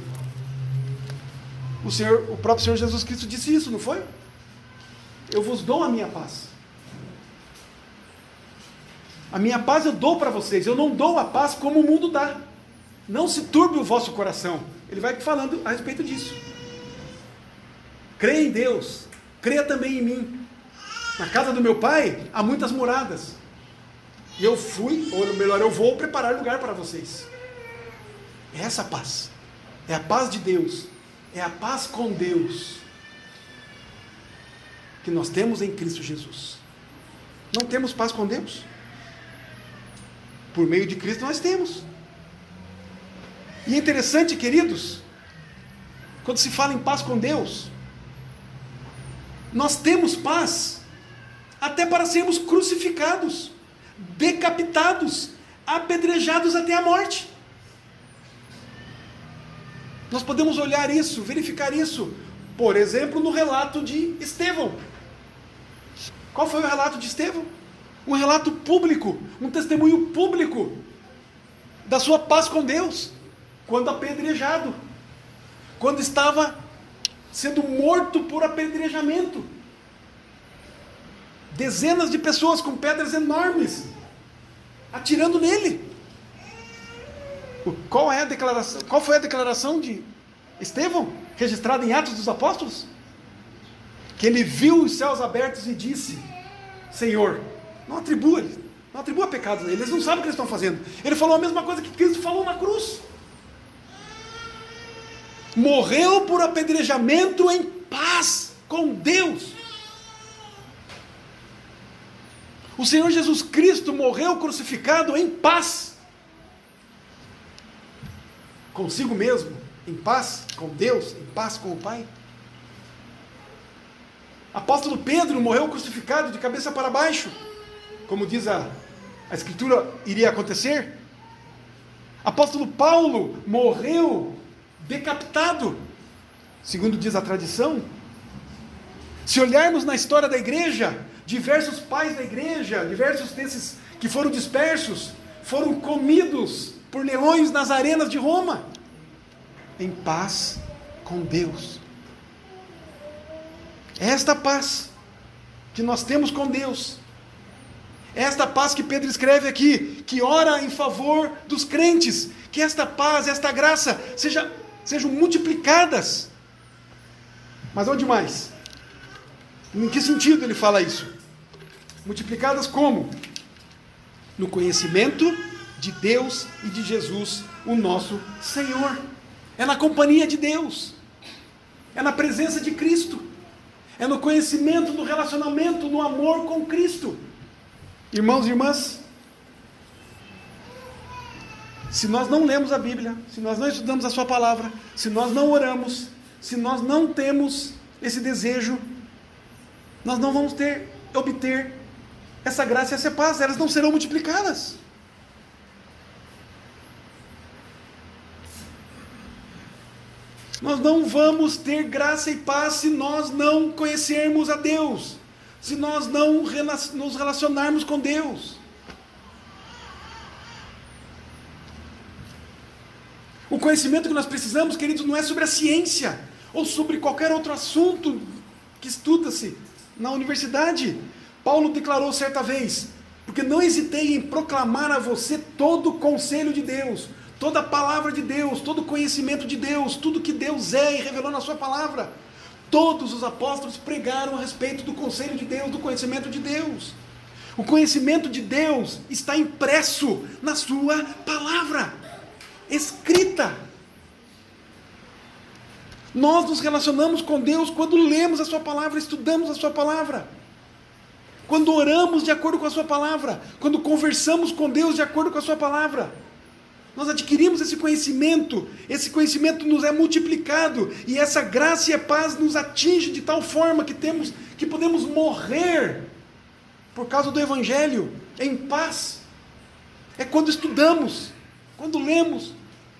O Senhor, o próprio Senhor Jesus Cristo disse isso, não foi? Eu vos dou a minha paz. A minha paz eu dou para vocês. Eu não dou a paz como o mundo dá. Não se turbe o vosso coração. Ele vai falando a respeito disso. Creia em Deus, creia também em mim. Na casa do meu pai há muitas moradas. E eu fui, ou melhor, eu vou preparar lugar para vocês. É essa paz. É a paz de Deus. É a paz com Deus. Que nós temos em Cristo Jesus. Não temos paz com Deus? Por meio de Cristo nós temos. E é interessante, queridos, quando se fala em paz com Deus, nós temos paz até para sermos crucificados, decapitados, apedrejados até a morte. Nós podemos olhar isso, verificar isso, por exemplo, no relato de Estevão. Qual foi o relato de Estevão? Um relato público, um testemunho público da sua paz com Deus, quando apedrejado, quando estava sendo morto por apedrejamento. Dezenas de pessoas com pedras enormes atirando nele. Qual é a declaração? Qual foi a declaração de Estevão, registrada em Atos dos Apóstolos? Que ele viu os céus abertos e disse: Senhor, não atribua, não atribua pecados a eles, eles não sabem o que eles estão fazendo. Ele falou a mesma coisa que Cristo falou na cruz. Morreu por apedrejamento em paz com Deus. O Senhor Jesus Cristo morreu crucificado em paz. Consigo mesmo, em paz com Deus, em paz com o Pai. Apóstolo Pedro morreu crucificado de cabeça para baixo, como diz a, a Escritura iria acontecer. Apóstolo Paulo morreu decapitado, segundo diz a tradição. Se olharmos na história da igreja, diversos pais da igreja, diversos desses que foram dispersos, foram comidos por leões nas arenas de Roma, em paz com Deus. É esta paz que nós temos com Deus, é esta paz que Pedro escreve aqui, que ora em favor dos crentes, que esta paz, esta graça seja, sejam multiplicadas. Mas onde mais? Em que sentido ele fala isso? Multiplicadas como? No conhecimento de Deus e de Jesus, o nosso Senhor. É na companhia de Deus. É na presença de Cristo. É no conhecimento, no relacionamento, no amor com Cristo. Irmãos e irmãs, se nós não lemos a Bíblia, se nós não estudamos a Sua palavra, se nós não oramos, se nós não temos esse desejo, nós não vamos ter, obter essa graça e essa paz, elas não serão multiplicadas. Nós não vamos ter graça e paz se nós não conhecermos a Deus, se nós não nos relacionarmos com Deus. O conhecimento que nós precisamos, queridos, não é sobre a ciência ou sobre qualquer outro assunto que estuda-se na universidade. Paulo declarou certa vez: porque não hesitei em proclamar a você todo o conselho de Deus, toda a palavra de Deus, todo o conhecimento de Deus, tudo que Deus é e revelou na Sua palavra. Todos os apóstolos pregaram a respeito do conselho de Deus, do conhecimento de Deus. O conhecimento de Deus está impresso na Sua palavra, escrita. Nós nos relacionamos com Deus quando lemos a Sua palavra, estudamos a Sua palavra quando oramos de acordo com a Sua palavra, quando conversamos com Deus de acordo com a Sua palavra. Nós adquirimos esse conhecimento, esse conhecimento nos é multiplicado e essa graça e a paz nos atinge de tal forma que temos que podemos morrer por causa do evangelho em paz. É quando estudamos, quando lemos,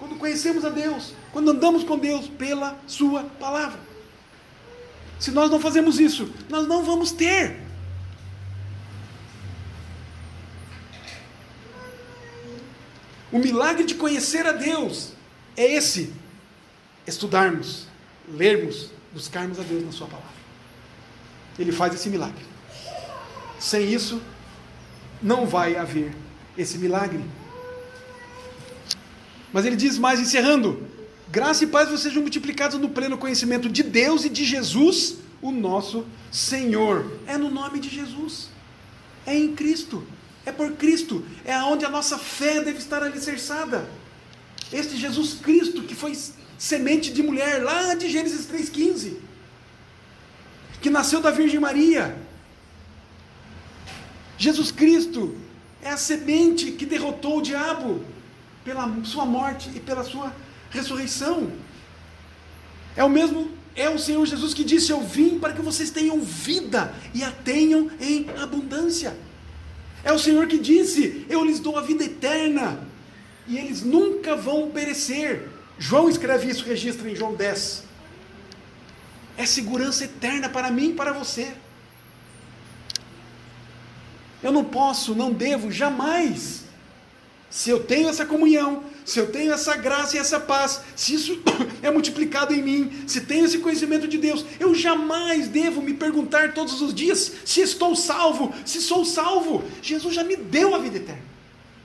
quando conhecemos a Deus, quando andamos com Deus pela sua palavra. Se nós não fazemos isso, nós não vamos ter O milagre de conhecer a Deus é esse: estudarmos, lermos, buscarmos a Deus na Sua palavra. Ele faz esse milagre. Sem isso, não vai haver esse milagre. Mas ele diz mais, encerrando: graça e paz sejam multiplicados no pleno conhecimento de Deus e de Jesus, o nosso Senhor. É no nome de Jesus, é em Cristo. É por Cristo, é aonde a nossa fé deve estar alicerçada. Este Jesus Cristo que foi semente de mulher lá de Gênesis 3:15, que nasceu da Virgem Maria. Jesus Cristo é a semente que derrotou o diabo pela sua morte e pela sua ressurreição. É o mesmo, é o Senhor Jesus que disse: Eu vim para que vocês tenham vida e a tenham em abundância. É o Senhor que disse: Eu lhes dou a vida eterna e eles nunca vão perecer. João escreve isso, registra em João 10. É segurança eterna para mim e para você. Eu não posso, não devo, jamais. Se eu tenho essa comunhão, se eu tenho essa graça e essa paz, se isso é multiplicado em mim, se tenho esse conhecimento de Deus, eu jamais devo me perguntar todos os dias se estou salvo, se sou salvo. Jesus já me deu a vida eterna,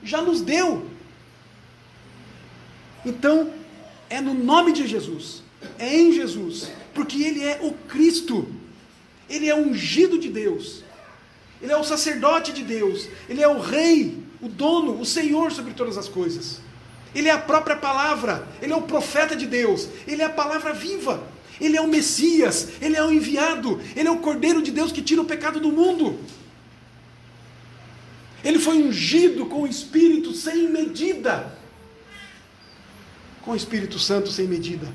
já nos deu. Então, é no nome de Jesus, é em Jesus, porque Ele é o Cristo, Ele é ungido de Deus, Ele é o sacerdote de Deus, Ele é o Rei, o dono, o Senhor sobre todas as coisas. Ele é a própria palavra, Ele é o profeta de Deus, Ele é a palavra viva, Ele é o Messias, Ele é o enviado, Ele é o Cordeiro de Deus que tira o pecado do mundo. Ele foi ungido com o Espírito sem medida com o Espírito Santo sem medida.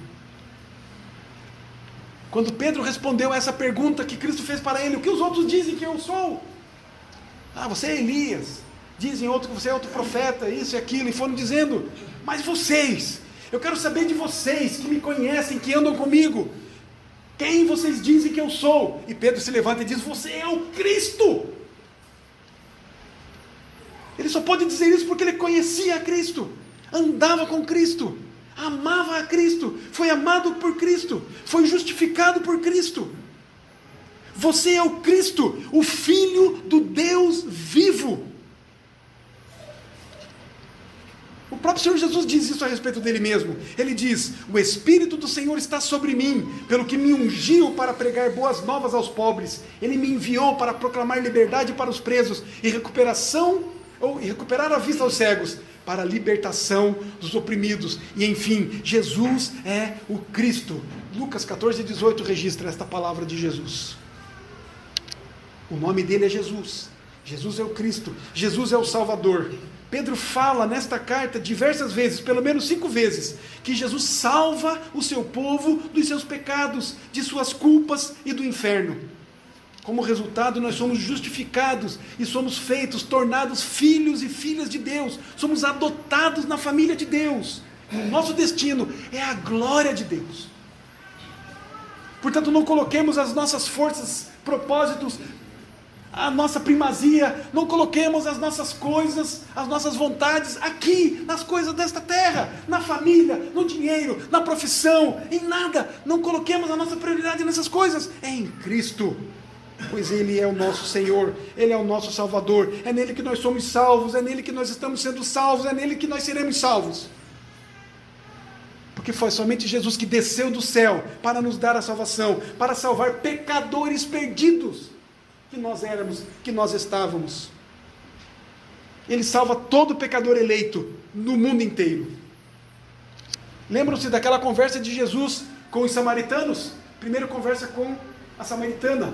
Quando Pedro respondeu a essa pergunta que Cristo fez para ele: O que os outros dizem que eu sou? Ah, você é Elias. Dizem outro que você é outro profeta, isso e aquilo, e foram dizendo: Mas vocês, eu quero saber de vocês que me conhecem, que andam comigo. Quem vocês dizem que eu sou? E Pedro se levanta e diz: Você é o Cristo. Ele só pode dizer isso porque ele conhecia a Cristo, andava com Cristo amava a Cristo, foi amado por Cristo, foi justificado por Cristo. Você é o Cristo, o Filho do Deus vivo. O próprio Senhor Jesus diz isso a respeito dele mesmo. Ele diz: O Espírito do Senhor está sobre mim, pelo que me ungiu para pregar boas novas aos pobres. Ele me enviou para proclamar liberdade para os presos e recuperação ou e recuperar a vista aos cegos, para a libertação dos oprimidos. E enfim, Jesus é o Cristo. Lucas 14, 18 registra esta palavra de Jesus. O nome dele é Jesus. Jesus é o Cristo. Jesus é o Salvador. Pedro fala nesta carta diversas vezes, pelo menos cinco vezes, que Jesus salva o seu povo dos seus pecados, de suas culpas e do inferno. Como resultado, nós somos justificados e somos feitos, tornados filhos e filhas de Deus. Somos adotados na família de Deus. O nosso destino é a glória de Deus. Portanto, não coloquemos as nossas forças, propósitos, a nossa primazia, não coloquemos as nossas coisas, as nossas vontades aqui, nas coisas desta terra, na família, no dinheiro, na profissão, em nada. Não coloquemos a nossa prioridade nessas coisas. É em Cristo pois Ele é o nosso Senhor, Ele é o nosso Salvador, é nele que nós somos salvos, é nele que nós estamos sendo salvos, é nele que nós seremos salvos. Porque foi somente Jesus que desceu do céu para nos dar a salvação, para salvar pecadores perdidos que nós éramos, que nós estávamos. Ele salva todo pecador eleito no mundo inteiro. Lembram-se daquela conversa de Jesus com os samaritanos? Primeiro conversa com a samaritana.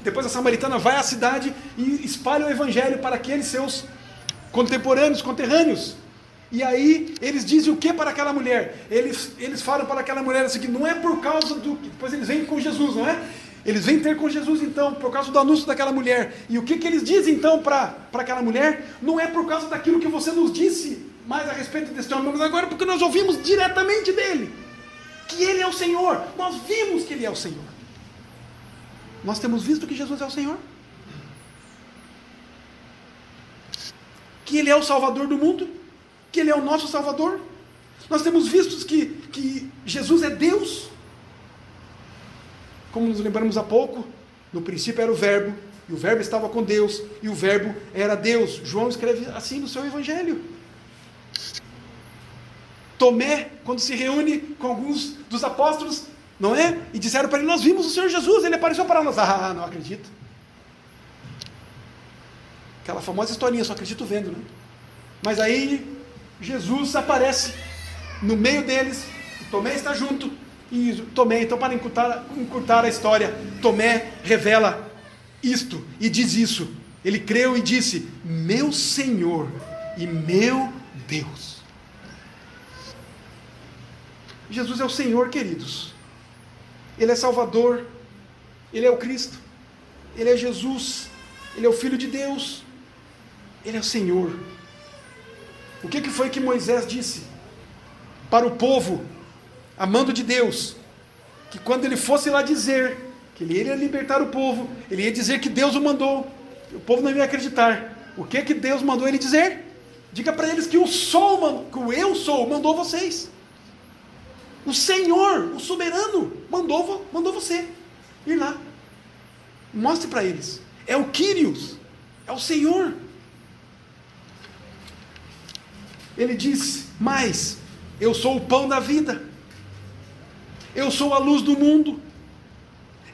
Depois a samaritana vai à cidade e espalha o evangelho para aqueles seus contemporâneos, conterrâneos. E aí eles dizem o que para aquela mulher? Eles, eles falam para aquela mulher assim, que não é por causa do. Depois eles vêm com Jesus, não é? Eles vêm ter com Jesus então, por causa do anúncio daquela mulher. E o que, que eles dizem então para aquela mulher? Não é por causa daquilo que você nos disse mais a respeito desse homem, mas agora porque nós ouvimos diretamente dele. Que ele é o Senhor. Nós vimos que ele é o Senhor. Nós temos visto que Jesus é o Senhor. Que Ele é o Salvador do mundo. Que Ele é o nosso Salvador. Nós temos visto que, que Jesus é Deus. Como nos lembramos há pouco, no princípio era o Verbo, e o Verbo estava com Deus, e o Verbo era Deus. João escreve assim no seu Evangelho. Tomé, quando se reúne com alguns dos apóstolos, não é? E disseram para ele: Nós vimos o Senhor Jesus, ele apareceu para nós. Ah, não acredito. Aquela famosa historinha, só acredito vendo, né? Mas aí Jesus aparece no meio deles, Tomé está junto, e Tomé, então para encurtar, encurtar a história, Tomé revela isto e diz isso. Ele creu e disse: Meu Senhor e meu Deus. Jesus é o Senhor, queridos. Ele é Salvador. Ele é o Cristo. Ele é Jesus. Ele é o Filho de Deus. Ele é o Senhor. O que, que foi que Moisés disse para o povo, amando de Deus, que quando ele fosse lá dizer que ele ia libertar o povo, ele ia dizer que Deus o mandou, o povo não ia acreditar. O que que Deus mandou ele dizer? Diga para eles que o sou, que o eu sou, mandou vocês. O Senhor, o soberano, mandou, mandou você ir lá. Mostre para eles. É o Quírios, é o Senhor. Ele diz: Mas eu sou o pão da vida, eu sou a luz do mundo,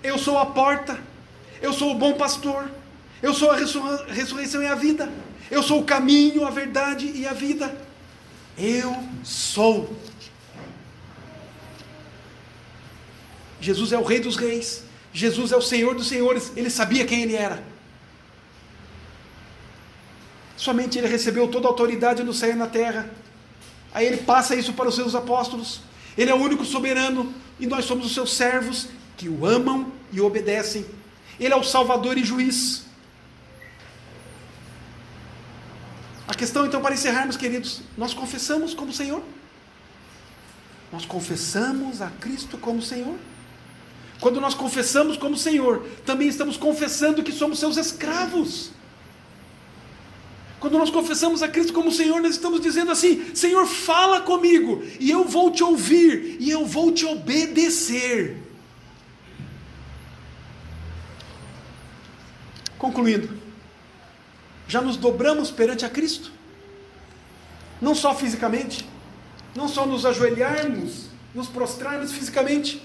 eu sou a porta, eu sou o bom pastor, eu sou a ressurreição e a vida, eu sou o caminho, a verdade e a vida. Eu sou. Jesus é o Rei dos Reis, Jesus é o Senhor dos Senhores, ele sabia quem ele era. Somente ele recebeu toda a autoridade no céu e na terra. Aí ele passa isso para os seus apóstolos. Ele é o único soberano e nós somos os seus servos que o amam e obedecem. Ele é o Salvador e juiz. A questão, então, para encerrarmos, queridos, nós confessamos como Senhor? Nós confessamos a Cristo como Senhor? Quando nós confessamos como Senhor, também estamos confessando que somos seus escravos. Quando nós confessamos a Cristo como Senhor, nós estamos dizendo assim: Senhor, fala comigo, e eu vou te ouvir, e eu vou te obedecer. Concluindo, já nos dobramos perante a Cristo? Não só fisicamente, não só nos ajoelharmos, nos prostrarmos fisicamente,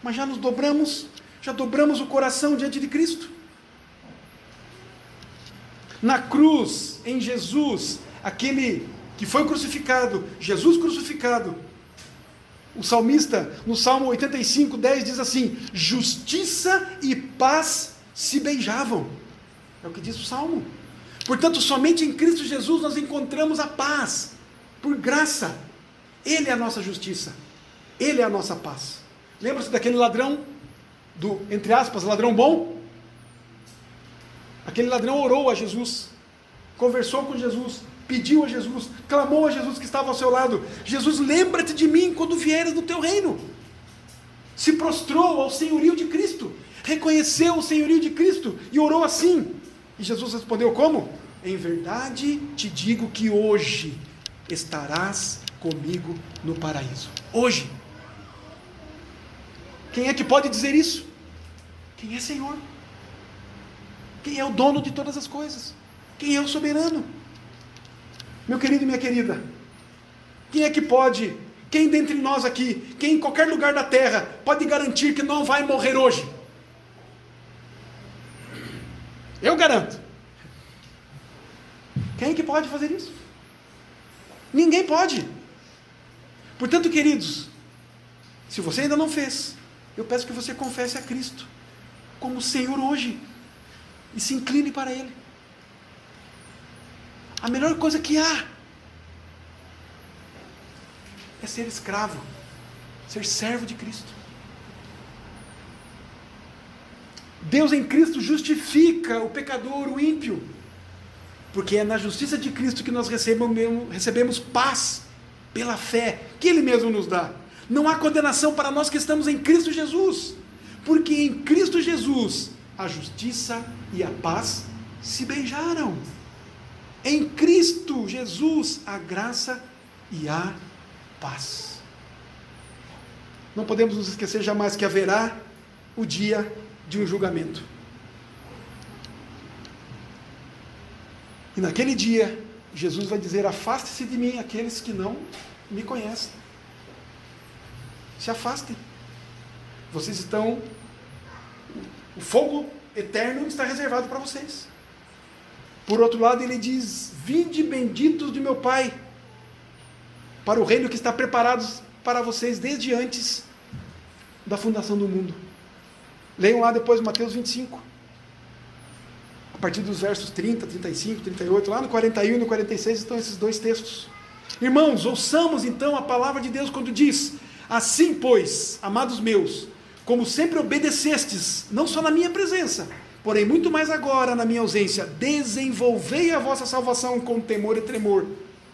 mas já nos dobramos, já dobramos o coração diante de Cristo. Na cruz, em Jesus, aquele que foi crucificado, Jesus crucificado, o salmista, no Salmo 85, 10, diz assim: Justiça e paz se beijavam. É o que diz o Salmo. Portanto, somente em Cristo Jesus nós encontramos a paz, por graça. Ele é a nossa justiça, Ele é a nossa paz. Lembra-se daquele ladrão, do, entre aspas, ladrão bom? Aquele ladrão orou a Jesus, conversou com Jesus, pediu a Jesus, clamou a Jesus que estava ao seu lado: Jesus, lembra-te de mim quando vieres no teu reino. Se prostrou ao senhorio de Cristo, reconheceu o senhorio de Cristo e orou assim. E Jesus respondeu: Como? Em verdade te digo que hoje estarás comigo no paraíso. Hoje. Quem é que pode dizer isso? Quem é Senhor? Quem é o dono de todas as coisas? Quem é o soberano? Meu querido e minha querida, quem é que pode, quem dentre nós aqui, quem em qualquer lugar da terra, pode garantir que não vai morrer hoje? Eu garanto. Quem é que pode fazer isso? Ninguém pode. Portanto, queridos, se você ainda não fez, eu peço que você confesse a Cristo como Senhor hoje e se incline para Ele. A melhor coisa que há é ser escravo, ser servo de Cristo. Deus em Cristo justifica o pecador, o ímpio, porque é na justiça de Cristo que nós recebemos, recebemos paz pela fé que Ele mesmo nos dá. Não há condenação para nós que estamos em Cristo Jesus, porque em Cristo Jesus a justiça e a paz se beijaram. Em Cristo Jesus a graça e a paz. Não podemos nos esquecer jamais que haverá o dia de um julgamento. E naquele dia, Jesus vai dizer: Afaste-se de mim aqueles que não me conhecem se afastem. Vocês estão. O fogo eterno está reservado para vocês. Por outro lado, ele diz: Vinde benditos de meu Pai, para o reino que está preparado para vocês desde antes da fundação do mundo. Leiam lá depois Mateus 25. A partir dos versos 30, 35, 38, lá no 41 e no 46 estão esses dois textos. Irmãos, ouçamos então a palavra de Deus quando diz: Assim, pois, amados meus, como sempre obedecestes, não só na minha presença, porém muito mais agora na minha ausência, desenvolvei a vossa salvação com temor e tremor,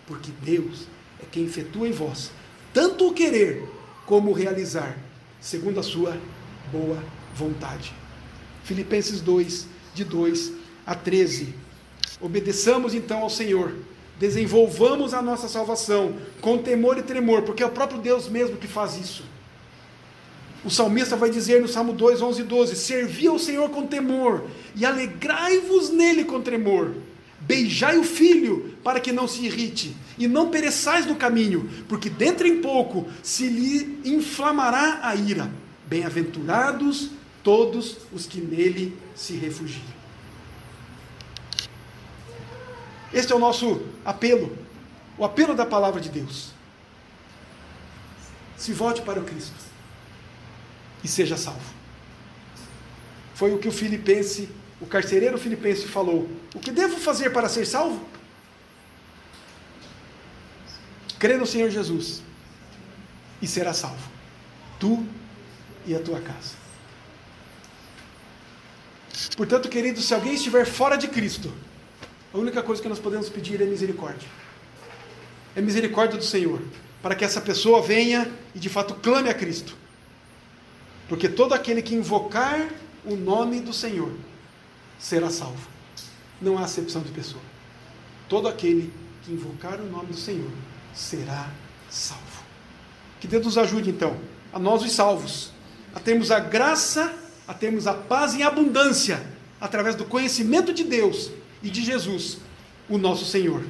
porque Deus é quem efetua em vós tanto o querer como o realizar, segundo a sua boa vontade. Filipenses 2, de 2 a 13. Obedeçamos então ao Senhor, desenvolvamos a nossa salvação com temor e tremor, porque é o próprio Deus mesmo que faz isso. O salmista vai dizer no Salmo 2, 11 e 12: Servi ao Senhor com temor e alegrai-vos nele com tremor. Beijai o filho para que não se irrite, e não pereçais no caminho, porque dentro em pouco se lhe inflamará a ira. Bem-aventurados todos os que nele se refugiam. Este é o nosso apelo, o apelo da palavra de Deus. Se volte para o Cristo e seja salvo. Foi o que o filipense, o carcereiro filipense falou: O que devo fazer para ser salvo? Crê no Senhor Jesus e será salvo, tu e a tua casa. Portanto, querido, se alguém estiver fora de Cristo, a única coisa que nós podemos pedir é misericórdia. É misericórdia do Senhor, para que essa pessoa venha e de fato clame a Cristo. Porque todo aquele que invocar o nome do Senhor será salvo. Não há acepção de pessoa. Todo aquele que invocar o nome do Senhor será salvo. Que Deus nos ajude então, a nós os salvos, a termos a graça, a termos a paz em abundância, através do conhecimento de Deus e de Jesus, o nosso Senhor.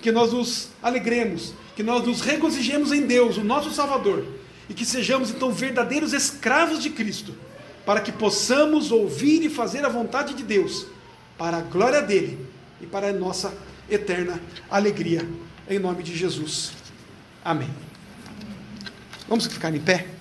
Que nós nos alegremos, que nós nos regozijemos em Deus, o nosso Salvador, e que sejamos então verdadeiros escravos de Cristo, para que possamos ouvir e fazer a vontade de Deus, para a glória dele e para a nossa eterna alegria. Em nome de Jesus. Amém. Vamos ficar em pé?